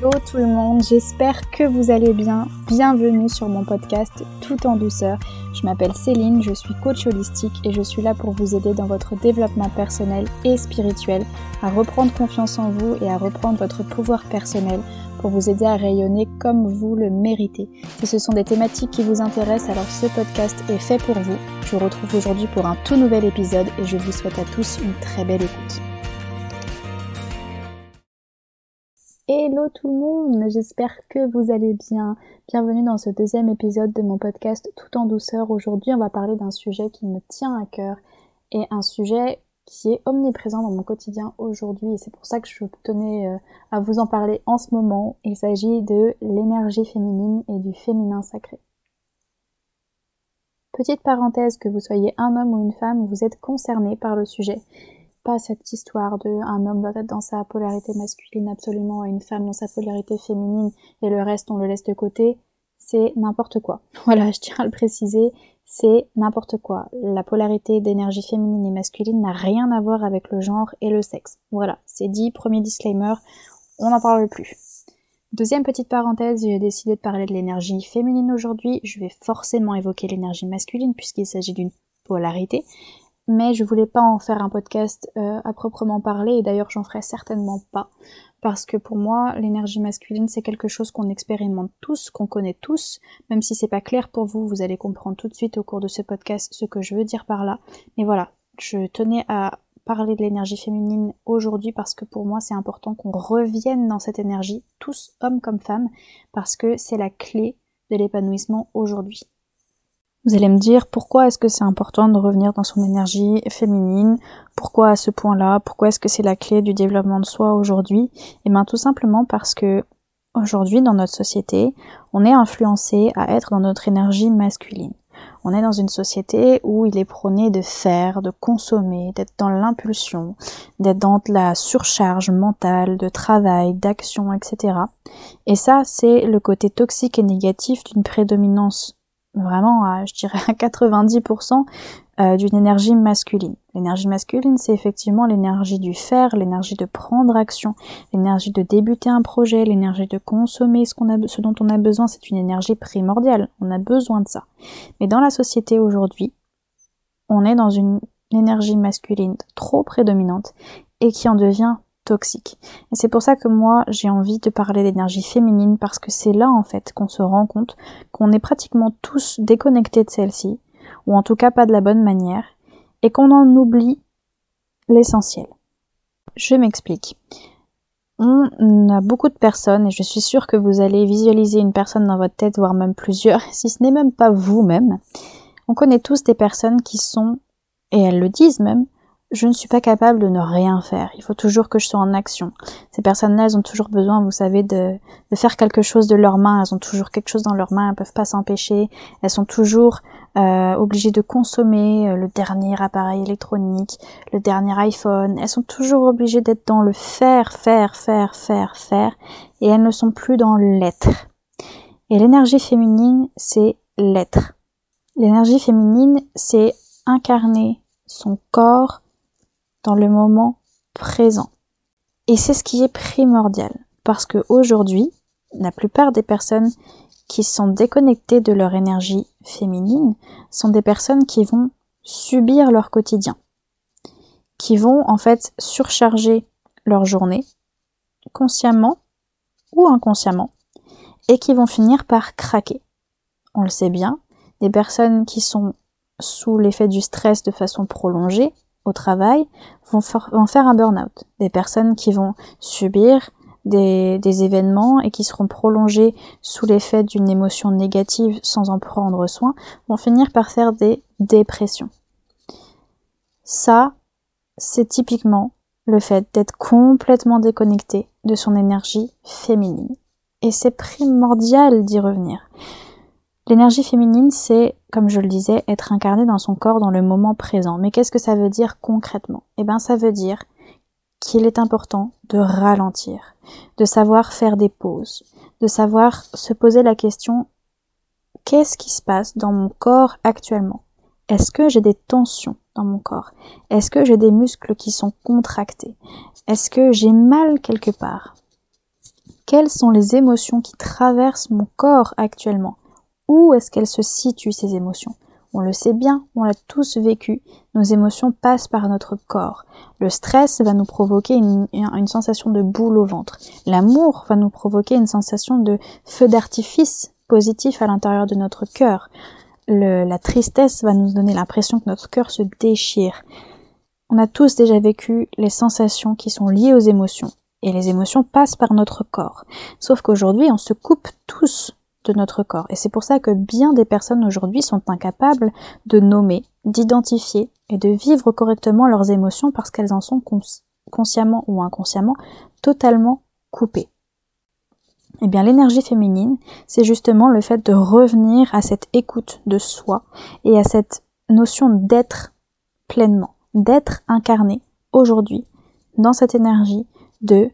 Hello tout le monde, j'espère que vous allez bien. Bienvenue sur mon podcast Tout en douceur. Je m'appelle Céline, je suis coach holistique et je suis là pour vous aider dans votre développement personnel et spirituel, à reprendre confiance en vous et à reprendre votre pouvoir personnel pour vous aider à rayonner comme vous le méritez. Si ce sont des thématiques qui vous intéressent, alors ce podcast est fait pour vous. Je vous retrouve aujourd'hui pour un tout nouvel épisode et je vous souhaite à tous une très belle écoute. Hello tout le monde, j'espère que vous allez bien. Bienvenue dans ce deuxième épisode de mon podcast Tout en douceur. Aujourd'hui on va parler d'un sujet qui me tient à cœur et un sujet qui est omniprésent dans mon quotidien aujourd'hui et c'est pour ça que je tenais euh, à vous en parler en ce moment. Il s'agit de l'énergie féminine et du féminin sacré. Petite parenthèse, que vous soyez un homme ou une femme, vous êtes concerné par le sujet pas cette histoire de un homme doit être dans sa polarité masculine absolument et une femme dans sa polarité féminine et le reste on le laisse de côté, c'est n'importe quoi. Voilà, je tiens à le préciser, c'est n'importe quoi. La polarité d'énergie féminine et masculine n'a rien à voir avec le genre et le sexe. Voilà, c'est dit, premier disclaimer, on n'en parle plus. Deuxième petite parenthèse, j'ai décidé de parler de l'énergie féminine aujourd'hui. Je vais forcément évoquer l'énergie masculine puisqu'il s'agit d'une polarité mais je voulais pas en faire un podcast euh, à proprement parler et d'ailleurs j'en ferai certainement pas parce que pour moi l'énergie masculine c'est quelque chose qu'on expérimente tous, qu'on connaît tous, même si c'est pas clair pour vous, vous allez comprendre tout de suite au cours de ce podcast ce que je veux dire par là. Mais voilà, je tenais à parler de l'énergie féminine aujourd'hui parce que pour moi c'est important qu'on revienne dans cette énergie, tous hommes comme femmes, parce que c'est la clé de l'épanouissement aujourd'hui. Vous allez me dire pourquoi est-ce que c'est important de revenir dans son énergie féminine? Pourquoi à ce point-là? Pourquoi est-ce que c'est la clé du développement de soi aujourd'hui? Eh bien tout simplement parce que aujourd'hui dans notre société, on est influencé à être dans notre énergie masculine. On est dans une société où il est prôné de faire, de consommer, d'être dans l'impulsion, d'être dans la surcharge mentale, de travail, d'action, etc. Et ça, c'est le côté toxique et négatif d'une prédominance vraiment je dirais, à 90% euh, d'une énergie masculine. L'énergie masculine, c'est effectivement l'énergie du faire, l'énergie de prendre action, l'énergie de débuter un projet, l'énergie de consommer ce, a, ce dont on a besoin, c'est une énergie primordiale, on a besoin de ça. Mais dans la société aujourd'hui, on est dans une énergie masculine trop prédominante et qui en devient Et c'est pour ça que moi j'ai envie de parler d'énergie féminine parce que c'est là en fait qu'on se rend compte qu'on est pratiquement tous déconnectés de celle-ci, ou en tout cas pas de la bonne manière, et qu'on en oublie l'essentiel. Je m'explique. On a beaucoup de personnes, et je suis sûre que vous allez visualiser une personne dans votre tête, voire même plusieurs, si ce n'est même pas vous-même. On connaît tous des personnes qui sont, et elles le disent même, je ne suis pas capable de ne rien faire. Il faut toujours que je sois en action. Ces personnes-là, elles ont toujours besoin, vous savez, de, de, faire quelque chose de leurs mains. Elles ont toujours quelque chose dans leurs mains. Elles peuvent pas s'empêcher. Elles sont toujours euh, obligées de consommer euh, le dernier appareil électronique, le dernier iPhone. Elles sont toujours obligées d'être dans le faire, faire, faire, faire, faire. Et elles ne sont plus dans l'être. Et l'énergie féminine, c'est l'être. L'énergie féminine, c'est incarner son corps dans le moment présent. Et c'est ce qui est primordial, parce que aujourd'hui, la plupart des personnes qui sont déconnectées de leur énergie féminine sont des personnes qui vont subir leur quotidien, qui vont en fait surcharger leur journée, consciemment ou inconsciemment, et qui vont finir par craquer. On le sait bien, des personnes qui sont sous l'effet du stress de façon prolongée au travail vont, faire un burn-out. Des personnes qui vont subir des, des, événements et qui seront prolongés sous l'effet d'une émotion négative sans en prendre soin vont finir par faire des dépressions. Ça, c'est typiquement le fait d'être complètement déconnecté de son énergie féminine. Et c'est primordial d'y revenir. L'énergie féminine, c'est, comme je le disais, être incarné dans son corps dans le moment présent. Mais qu'est-ce que ça veut dire concrètement? Eh bien, ça veut dire qu'il est important de ralentir, de savoir faire des pauses, de savoir se poser la question qu'est-ce qui se passe dans mon corps actuellement? Est-ce que j'ai des tensions dans mon corps? Est-ce que j'ai des muscles qui sont contractés? Est-ce que j'ai mal quelque part? Quelles sont les émotions qui traversent mon corps actuellement? Où est-ce qu'elles se situent ces émotions? On le sait bien, on l'a tous vécu, nos émotions passent par notre corps. Le stress va nous provoquer une, sensation de boule au ventre. L'amour va nous provoquer une sensation de feu d'artifice positif à l'intérieur de notre cœur. la tristesse va nous donner l'impression que notre cœur se déchire. On a tous déjà vécu les sensations qui sont liées aux émotions. Et les émotions passent par notre corps. Sauf qu'aujourd'hui, on se coupe tous de notre corps. Et c'est pour ça que bien des personnes aujourd'hui sont incapables de nommer, d'identifier et de vivre correctement leurs émotions parce qu'elles en sont consciemment ou inconsciemment totalement coupées. Eh bien, l'énergie féminine, c'est justement le fait de revenir à cette écoute de soi et à cette notion d'être pleinement, d'être incarné aujourd'hui dans cette énergie de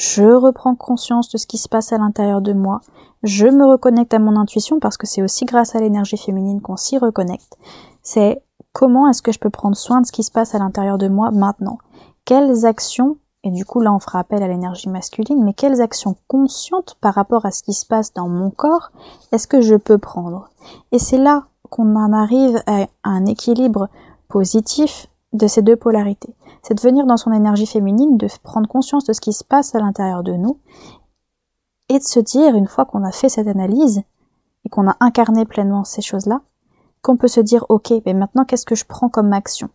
je reprends conscience de ce qui se passe à l'intérieur de moi, je me reconnecte à mon intuition parce que c'est aussi grâce à l'énergie féminine qu'on s'y reconnecte. C'est comment est-ce que je peux prendre soin de ce qui se passe à l'intérieur de moi maintenant? Quelles actions, et du coup là on fera appel à l'énergie masculine, mais quelles actions conscientes par rapport à ce qui se passe dans mon corps est-ce que je peux prendre? Et c'est là qu'on en arrive à un équilibre positif de ces deux polarités. C'est de venir dans son énergie féminine, de prendre conscience de ce qui se passe à l'intérieur de nous, et de se dire, une fois qu'on a fait cette analyse, et qu'on a incarné pleinement ces choses-là, qu'on peut se dire, ok, mais maintenant qu'est-ce que je prends comme action?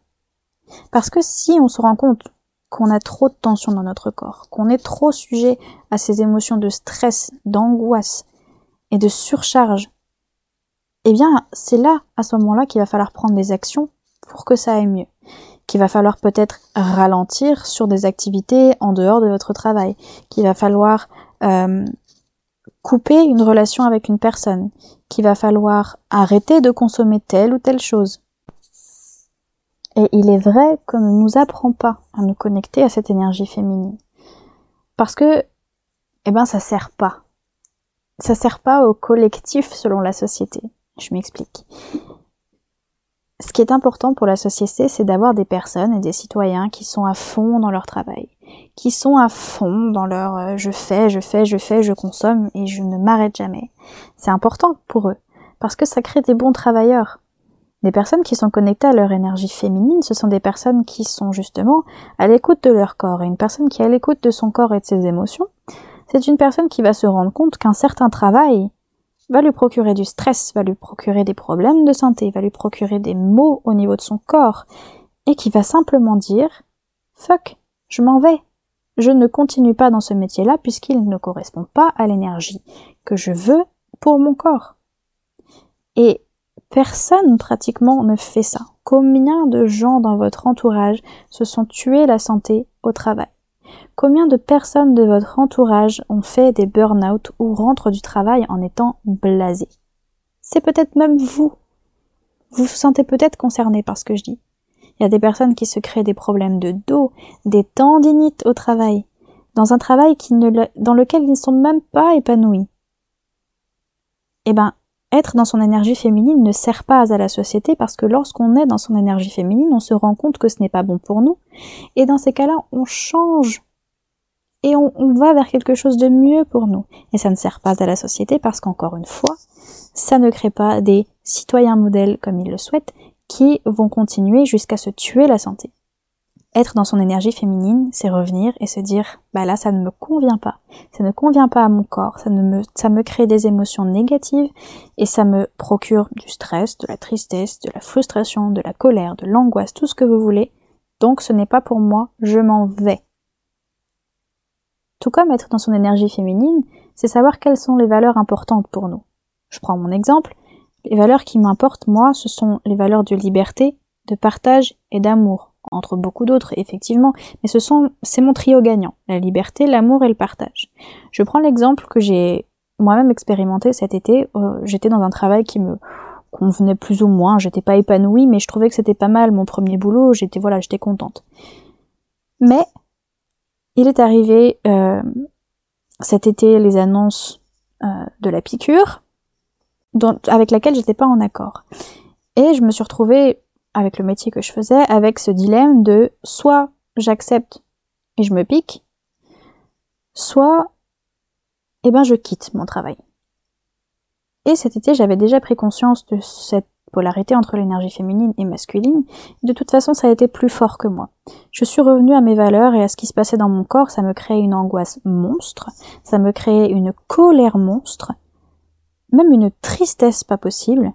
Parce que si on se rend compte qu'on a trop de tension dans notre corps, qu'on est trop sujet à ces émotions de stress, d'angoisse et de surcharge, eh bien, c'est là, à ce moment-là, qu'il va falloir prendre des actions pour que ça aille mieux. Qu'il va falloir peut-être ralentir sur des activités en dehors de votre travail. Qu'il va falloir euh, couper une relation avec une personne. Qu'il va falloir arrêter de consommer telle ou telle chose. Et il est vrai qu'on ne nous apprend pas à nous connecter à cette énergie féminine. Parce que, eh ben, ça sert pas. Ça sert pas au collectif selon la société. Je m'explique ce qui est important pour la société, c'est d'avoir des personnes et des citoyens qui sont à fond dans leur travail, qui sont à fond dans leur euh, je fais, je fais, je fais, je consomme et je ne m'arrête jamais. C'est important pour eux, parce que ça crée des bons travailleurs. Des personnes qui sont connectées à leur énergie féminine, ce sont des personnes qui sont justement à l'écoute de leur corps. Et une personne qui est à l'écoute de son corps et de ses émotions, c'est une personne qui va se rendre compte qu'un certain travail va lui procurer du stress, va lui procurer des problèmes de santé, va lui procurer des maux au niveau de son corps, et qui va simplement dire Fuck, je m'en vais. Je ne continue pas dans ce métier-là puisqu'il ne correspond pas à l'énergie que je veux pour mon corps. Et personne pratiquement ne fait ça. Combien de gens dans votre entourage se sont tués la santé au travail? Combien de personnes de votre entourage ont fait des burn-out ou rentrent du travail en étant blasés C'est peut-être même vous. Vous vous sentez peut-être concerné par ce que je dis. Il y a des personnes qui se créent des problèmes de dos, des tendinites au travail, dans un travail dans lequel ils ne sont même pas épanouis. Eh ben, être dans son énergie féminine ne sert pas à la société parce que lorsqu'on est dans son énergie féminine, on se rend compte que ce n'est pas bon pour nous. Et dans ces cas-là, on change et on, va vers quelque chose de mieux pour nous. Et ça ne sert pas à la société parce qu'encore une fois, ça ne crée pas des citoyens modèles comme ils le souhaitent qui vont continuer jusqu'à se tuer la santé. Être dans son énergie féminine, c'est revenir et se dire, bah là, ça ne me convient pas. Ça ne convient pas à mon corps. Ça me crée des émotions négatives et ça me procure du stress, de la tristesse, de la frustration, de la colère, de l'angoisse, tout ce que vous voulez. Donc ce n'est pas pour moi, je m'en vais. Tout comme être dans son énergie féminine, c'est savoir quelles sont les valeurs importantes pour nous. Je prends mon exemple. Les valeurs qui m'importent, moi, ce sont les valeurs de liberté, de partage et d'amour, entre beaucoup d'autres, effectivement, mais ce sont, c'est mon trio gagnant. La liberté, l'amour et le partage. Je prends l'exemple que j'ai moi-même expérimenté cet été. Euh, j'étais dans un travail qui me convenait plus ou moins. J'étais pas épanouie, mais je trouvais que c'était pas mal mon premier boulot. J'étais, voilà, j'étais contente. Mais il est arrivé euh, cet été les annonces euh, de la piqûre, avec laquelle j'étais pas en accord. Et je me suis retrouvée avec le métier que je faisais, avec ce dilemme de soit j'accepte et je me pique, soit eh ben je quitte mon travail. Et cet été, j'avais déjà pris conscience de cette polarité entre l'énergie féminine et masculine. De toute façon, ça a été plus fort que moi. Je suis revenue à mes valeurs et à ce qui se passait dans mon corps. Ça me créait une angoisse monstre. Ça me créait une colère monstre. Même une tristesse pas possible.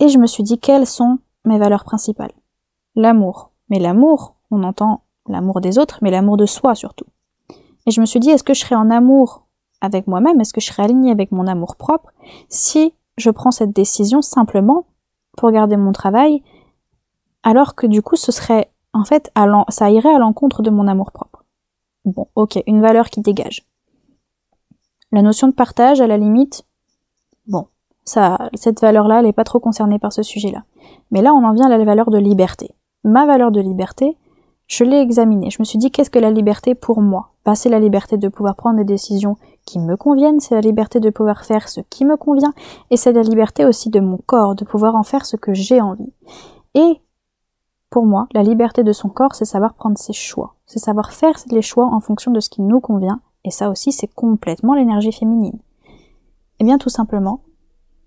Et je me suis dit quelles sont mes valeurs principales? L'amour. Mais l'amour, on entend l'amour des autres, mais l'amour de soi surtout. Et je me suis dit, est-ce que je serais en amour avec moi-même? Est-ce que je serais alignée avec mon amour propre? Si je prends cette décision simplement pour garder mon travail, alors que du coup, ce serait, en fait, ça irait à l'encontre de mon amour propre. Bon, ok, une valeur qui dégage. La notion de partage, à la limite, bon, ça, cette valeur-là, elle n'est pas trop concernée par ce sujet-là. Mais là, on en vient à la valeur de liberté. Ma valeur de liberté, je l'ai examinée. Je me suis dit, qu'est-ce que la liberté pour moi? Bah, C'est la liberté de pouvoir prendre des décisions qui me conviennent, c'est la liberté de pouvoir faire ce qui me convient, et c'est la liberté aussi de mon corps, de pouvoir en faire ce que j'ai envie. Et pour moi, la liberté de son corps, c'est savoir prendre ses choix, c'est savoir faire les choix en fonction de ce qui nous convient, et ça aussi, c'est complètement l'énergie féminine. Eh bien, tout simplement,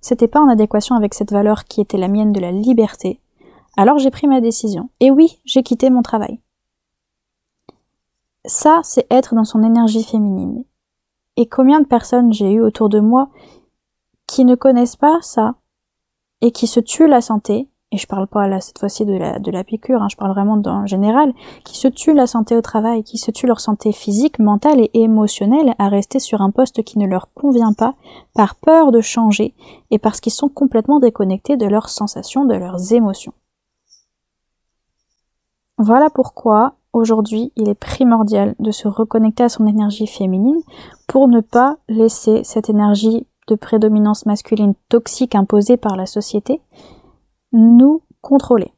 c'était pas en adéquation avec cette valeur qui était la mienne de la liberté, alors j'ai pris ma décision. Et oui, j'ai quitté mon travail. Ça, c'est être dans son énergie féminine. Et combien de personnes j'ai eu autour de moi qui ne connaissent pas ça et qui se tuent la santé, et je parle pas là cette fois-ci de la, de la piqûre, hein, je parle vraiment en général, qui se tuent la santé au travail, qui se tuent leur santé physique, mentale et émotionnelle à rester sur un poste qui ne leur convient pas par peur de changer et parce qu'ils sont complètement déconnectés de leurs sensations, de leurs émotions. Voilà pourquoi aujourd'hui il est primordial de se reconnecter à son énergie féminine pour ne pas laisser cette énergie de prédominance masculine toxique imposée par la société nous contrôler.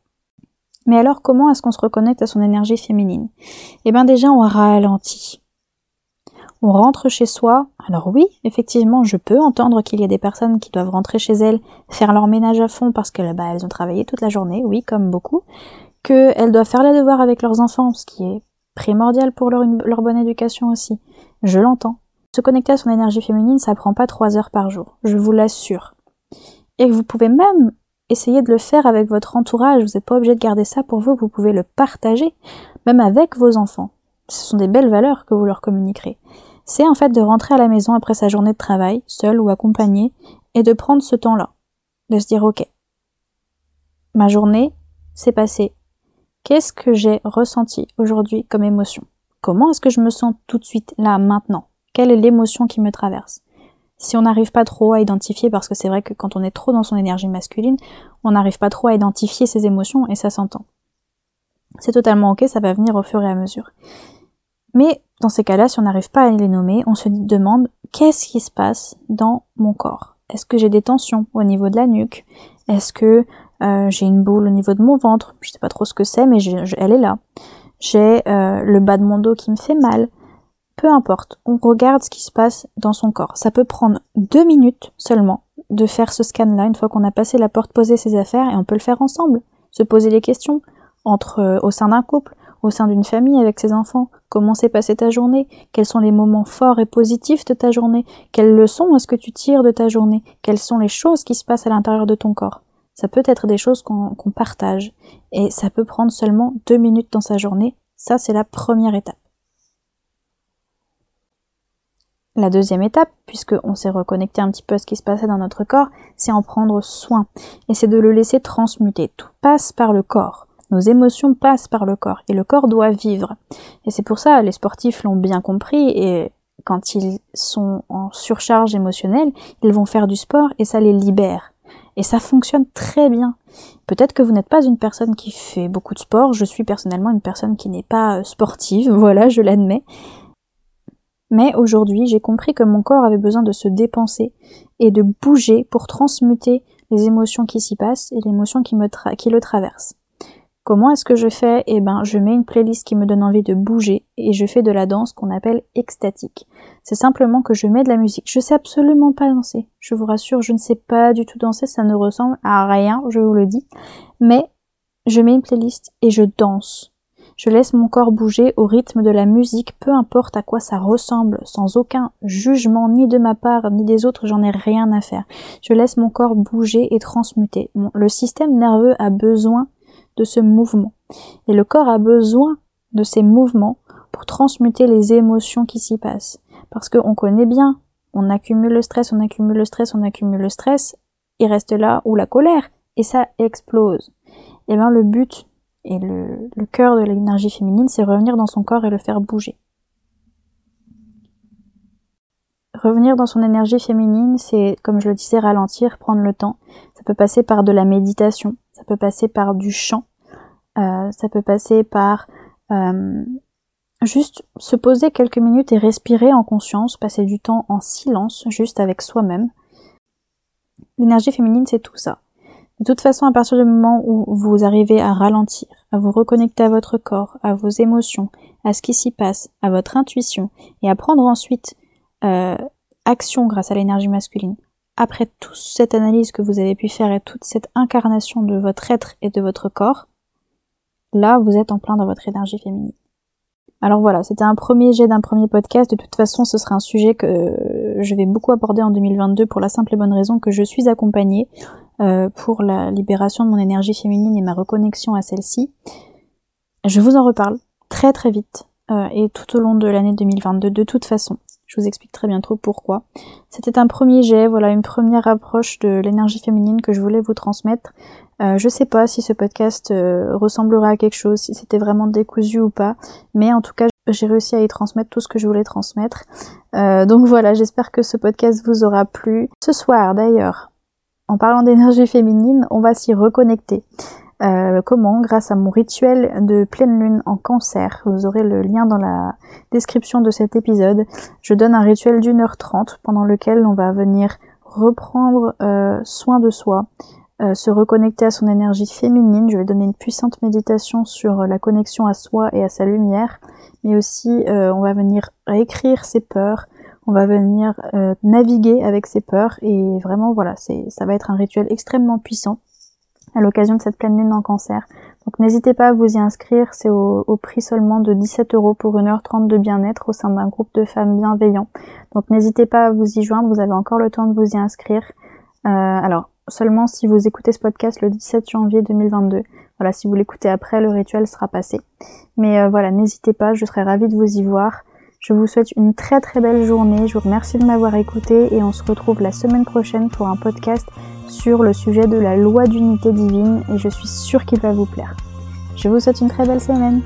Mais alors comment est-ce qu'on se reconnecte à son énergie féminine? Eh bien déjà on ralentit. On rentre chez soi. Alors oui, effectivement, je peux entendre qu'il y a des personnes qui doivent rentrer chez elles, faire leur ménage à fond parce que bah, elles ont travaillé toute la journée, oui, comme beaucoup qu'elles doivent faire les devoirs avec leurs enfants, ce qui est primordial pour leur, bonne éducation aussi. Je l'entends. Se connecter à son énergie féminine, ça prend pas trois heures par jour, je vous l'assure. Et vous pouvez même essayer de le faire avec votre entourage, vous n'êtes pas obligé de garder ça pour vous, vous pouvez le partager, même avec vos enfants. Ce sont des belles valeurs que vous leur communiquerez. C'est en fait de rentrer à la maison après sa journée de travail, seul ou accompagné, et de prendre ce temps-là. De se dire, ok, ma journée s'est passée Qu'est-ce que j'ai ressenti aujourd'hui comme émotion? Comment est-ce que je me sens tout de suite là, maintenant? Quelle est l'émotion qui me traverse? Si on n'arrive pas trop à identifier, parce que c'est vrai que quand on est trop dans son énergie masculine, on n'arrive pas trop à identifier ses émotions et ça s'entend. C'est totalement ok, ça va venir au fur et à mesure. Mais dans ces cas-là, si on n'arrive pas à les nommer, on se demande qu'est-ce qui se passe dans mon corps? Est-ce que j'ai des tensions au niveau de la nuque? Est-ce que euh, j'ai une boule au niveau de mon ventre, je sais pas trop ce que c'est, mais elle est là. J'ai euh, le bas de mon dos qui me fait mal. Peu importe, on regarde ce qui se passe dans son corps. Ça peut prendre deux minutes seulement de faire ce scan-là une fois qu'on a passé la porte, poser ses affaires, et on peut le faire ensemble. Se poser les questions entre euh, au sein d'un couple, au sein d'une famille avec ses enfants. Comment s'est passée ta journée? Quels sont les moments forts et positifs de ta journée? Quelles leçons est-ce que tu tires de ta journée? Quelles sont les choses qui se passent à l'intérieur de ton corps? Ça peut être des choses qu'on partage et ça peut prendre seulement deux minutes dans sa journée. Ça, c'est la première étape. La deuxième étape, puisqu'on s'est reconnecté un petit peu à ce qui se passait dans notre corps, c'est en prendre soin. Et c'est de le laisser transmuter. Tout passe par le corps. Nos émotions passent par le corps. Et le corps doit vivre. Et c'est pour ça, les sportifs l'ont bien compris. Et quand ils sont en surcharge émotionnelle, ils vont faire du sport et ça les libère. Et ça fonctionne très bien. Peut-être que vous n'êtes pas une personne qui fait beaucoup de sport, je suis personnellement une personne qui n'est pas euh, sportive, voilà, je l'admets. Mais aujourd'hui, j'ai compris que mon corps avait besoin de se dépenser et de bouger pour transmuter les émotions qui s'y passent et l'émotion qui, qui le traverse. Comment est-ce que je fais? Eh ben, je mets une playlist qui me donne envie de bouger et je fais de la danse qu'on appelle extatique. C'est simplement que je mets de la musique. Je sais absolument pas danser. Je vous rassure, je ne sais pas du tout danser, ça ne ressemble à rien, je vous le dis. Mais je mets une playlist et je danse. Je laisse mon corps bouger au rythme de la musique, peu importe à quoi ça ressemble, sans aucun jugement ni de ma part ni des autres, j'en ai rien à faire. Je laisse mon corps bouger et transmuter. le système nerveux a besoin ce mouvement. Et le corps a besoin de ces mouvements pour transmuter les émotions qui s'y passent. Parce qu'on connaît bien, on accumule le stress, on accumule le stress, on accumule le stress, il reste là où la colère, et ça explose. Et bien le but et le cœur de l'énergie féminine, c'est revenir dans son corps et le faire bouger. Revenir dans son énergie féminine, c'est, comme je le disais, ralentir, prendre le temps. Ça peut passer par de la méditation, ça peut passer par du chant, euh, ça peut passer par euh, juste se poser quelques minutes et respirer en conscience, passer du temps en silence, juste avec soi-même. L'énergie féminine, c'est tout ça. De toute façon, à partir du moment où vous arrivez à ralentir, à vous reconnecter à votre corps, à vos émotions, à ce qui s'y passe, à votre intuition, et à prendre ensuite euh, action grâce à l'énergie masculine, après toute cette analyse que vous avez pu faire et toute cette incarnation de votre être et de votre corps, là, vous êtes en plein dans votre énergie féminine. Alors voilà, c'était un premier jet d'un premier podcast. De toute façon, ce sera un sujet que je vais beaucoup aborder en 2022 pour la simple et bonne raison que je suis accompagnée euh, pour la libération de mon énergie féminine et ma reconnexion à celle-ci. Je vous en reparle très très vite euh, et tout au long de l'année 2022 de toute façon. Je vous explique très bientôt pourquoi. C'était un premier jet, voilà une première approche de l'énergie féminine que je voulais vous transmettre. Euh, je sais pas si ce podcast ressemblera à quelque chose, si c'était vraiment décousu ou pas, mais en tout cas j'ai réussi à y transmettre tout ce que je voulais transmettre. donc voilà, j'espère que ce podcast vous aura plu. Ce soir d'ailleurs, en parlant d'énergie féminine, on va s'y reconnecter. Euh, comment Grâce à mon rituel de pleine lune en cancer. Vous aurez le lien dans la description de cet épisode. Je donne un rituel d'une heure trente pendant lequel on va venir reprendre euh, soin de soi, euh, se reconnecter à son énergie féminine. Je vais donner une puissante méditation sur la connexion à soi et à sa lumière, mais aussi on va venir réécrire ses peurs, on va venir naviguer avec ses peurs et vraiment voilà, ça va être un rituel extrêmement puissant à l'occasion de cette pleine lune en cancer. Donc n'hésitez pas à vous y inscrire, c'est au, prix seulement de 17 euros pour 1h30 de bien-être au sein d'un groupe de femmes bienveillants. Donc n'hésitez pas à vous y joindre, vous avez encore le temps de vous y inscrire. Euh, alors seulement si vous écoutez ce podcast le 17 janvier 2022. Voilà, si vous l'écoutez après, le rituel sera passé. Mais euh, voilà, n'hésitez pas, je serais ravie de vous y voir. Je vous souhaite une très très belle journée, je vous remercie de m'avoir écouté et on se retrouve la semaine prochaine pour un podcast sur le sujet de la loi d'unité divine et je suis sûre qu'il va vous plaire. Je vous souhaite une très belle semaine.